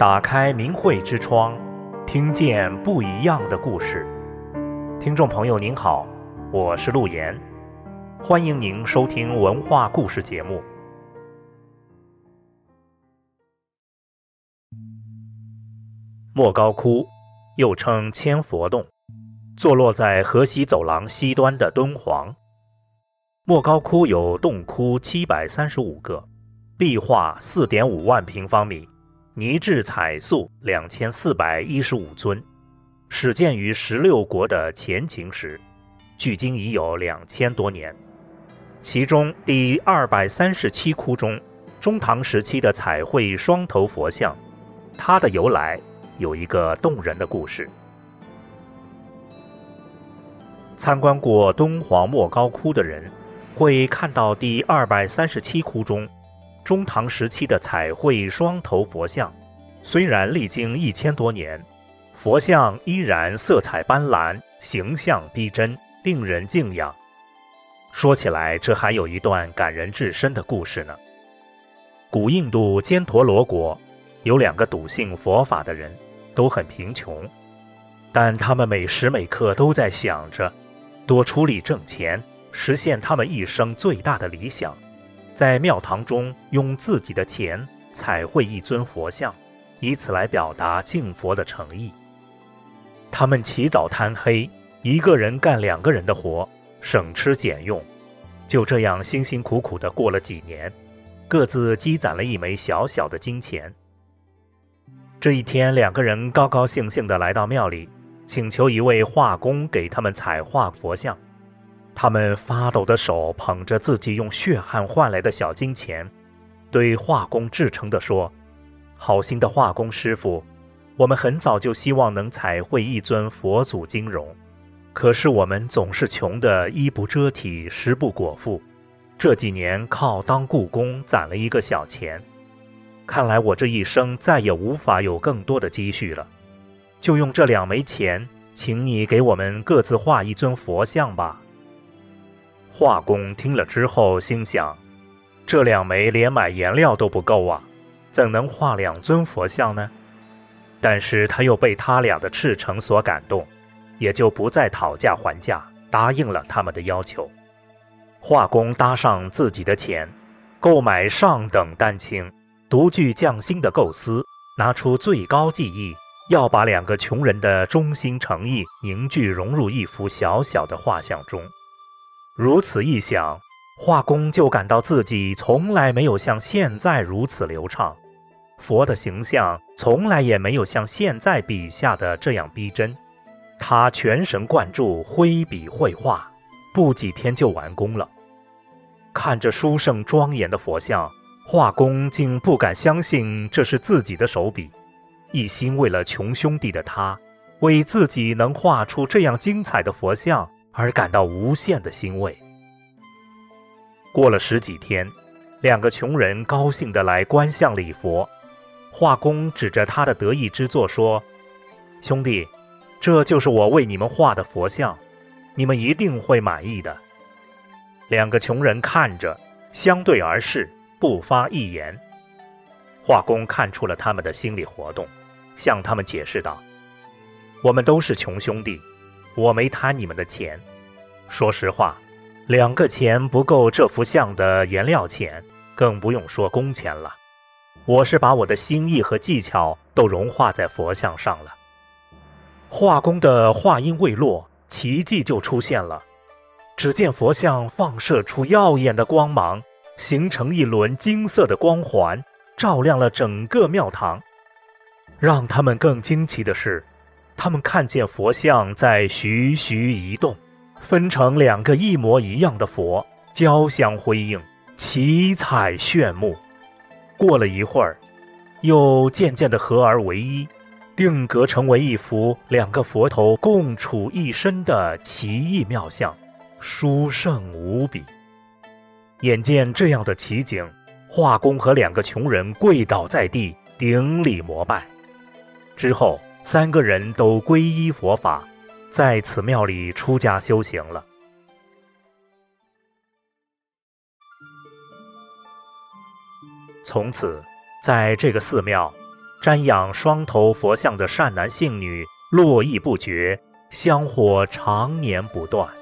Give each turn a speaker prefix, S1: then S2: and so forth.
S1: 打开明慧之窗，听见不一样的故事。听众朋友您好，我是陆岩，欢迎您收听文化故事节目。莫高窟，又称千佛洞，坐落在河西走廊西端的敦煌。莫高窟有洞窟七百三十五个，壁画四点五万平方米，泥质彩塑两千四百一十五尊，始建于十六国的前秦时，距今已有两千多年。其中第二百三十七窟中，中唐时期的彩绘双头佛像，它的由来有一个动人的故事。参观过敦煌莫高窟的人，会看到第二百三十七窟中中唐时期的彩绘双头佛像，虽然历经一千多年，佛像依然色彩斑斓，形象逼真，令人敬仰。说起来，这还有一段感人至深的故事呢。古印度犍陀罗国有两个笃信佛法的人，都很贫穷，但他们每时每刻都在想着多出力挣钱。实现他们一生最大的理想，在庙堂中用自己的钱彩绘一尊佛像，以此来表达敬佛的诚意。他们起早贪黑，一个人干两个人的活，省吃俭用，就这样辛辛苦苦地过了几年，各自积攒了一枚小小的金钱。这一天，两个人高高兴兴地来到庙里，请求一位画工给他们彩画佛像。他们发抖的手捧着自己用血汗换来的小金钱，对画工至诚地说：“好心的画工师傅，我们很早就希望能彩绘一尊佛祖金容，可是我们总是穷得衣不遮体，食不果腹。这几年靠当雇工攒了一个小钱，看来我这一生再也无法有更多的积蓄了。就用这两枚钱，请你给我们各自画一尊佛像吧。”画工听了之后，心想：这两枚连买颜料都不够啊，怎能画两尊佛像呢？但是他又被他俩的赤诚所感动，也就不再讨价还价，答应了他们的要求。画工搭上自己的钱，购买上等丹青，独具匠心的构思，拿出最高技艺，要把两个穷人的忠心诚意凝聚融入一幅小小的画像中。如此一想，画工就感到自己从来没有像现在如此流畅，佛的形象从来也没有像现在笔下的这样逼真。他全神贯注挥笔绘画，不几天就完工了。看着殊胜庄严的佛像，画工竟不敢相信这是自己的手笔。一心为了穷兄弟的他，为自己能画出这样精彩的佛像，而感到无限的欣慰。过了十几天，两个穷人高兴地来观相礼佛。画工指着他的得意之作说：“兄弟，这就是我为你们画的佛像，你们一定会满意的。”两个穷人看着，相对而视，不发一言。画工看出了他们的心理活动，向他们解释道：“我们都是穷兄弟。”我没贪你们的钱，说实话，两个钱不够这幅像的颜料钱，更不用说工钱了。我是把我的心意和技巧都融化在佛像上了。画工的话音未落，奇迹就出现了。只见佛像放射出耀眼的光芒，形成一轮金色的光环，照亮了整个庙堂。让他们更惊奇的是，他们看见佛像在徐徐移动，分成两个一模一样的佛，交相辉映，奇彩炫目。过了一会儿，又渐渐地合而为一，定格成为一幅两个佛头共处一身的奇异妙相，殊胜无比。眼见这样的奇景，画工和两个穷人跪倒在地，顶礼膜拜。之后，三个人都皈依佛法，在此庙里出家修行了。从此，在这个寺庙，瞻仰双头佛像的善男信女络绎不绝，香火常年不断。